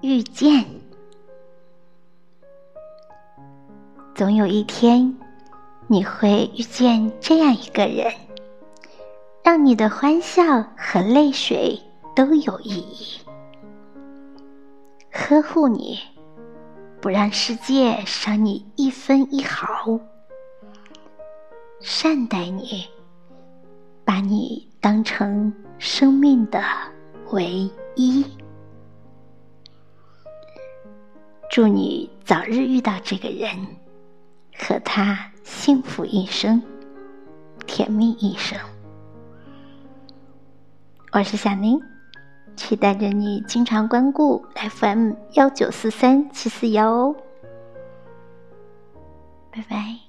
遇见，总有一天你会遇见这样一个人，让你的欢笑和泪水都有意义，呵护你，不让世界伤你一分一毫，善待你，把你当成生命的唯一。祝你早日遇到这个人，和他幸福一生，甜蜜一生。我是小宁，期待着你经常光顾 FM 幺九四三七四幺哦，拜拜。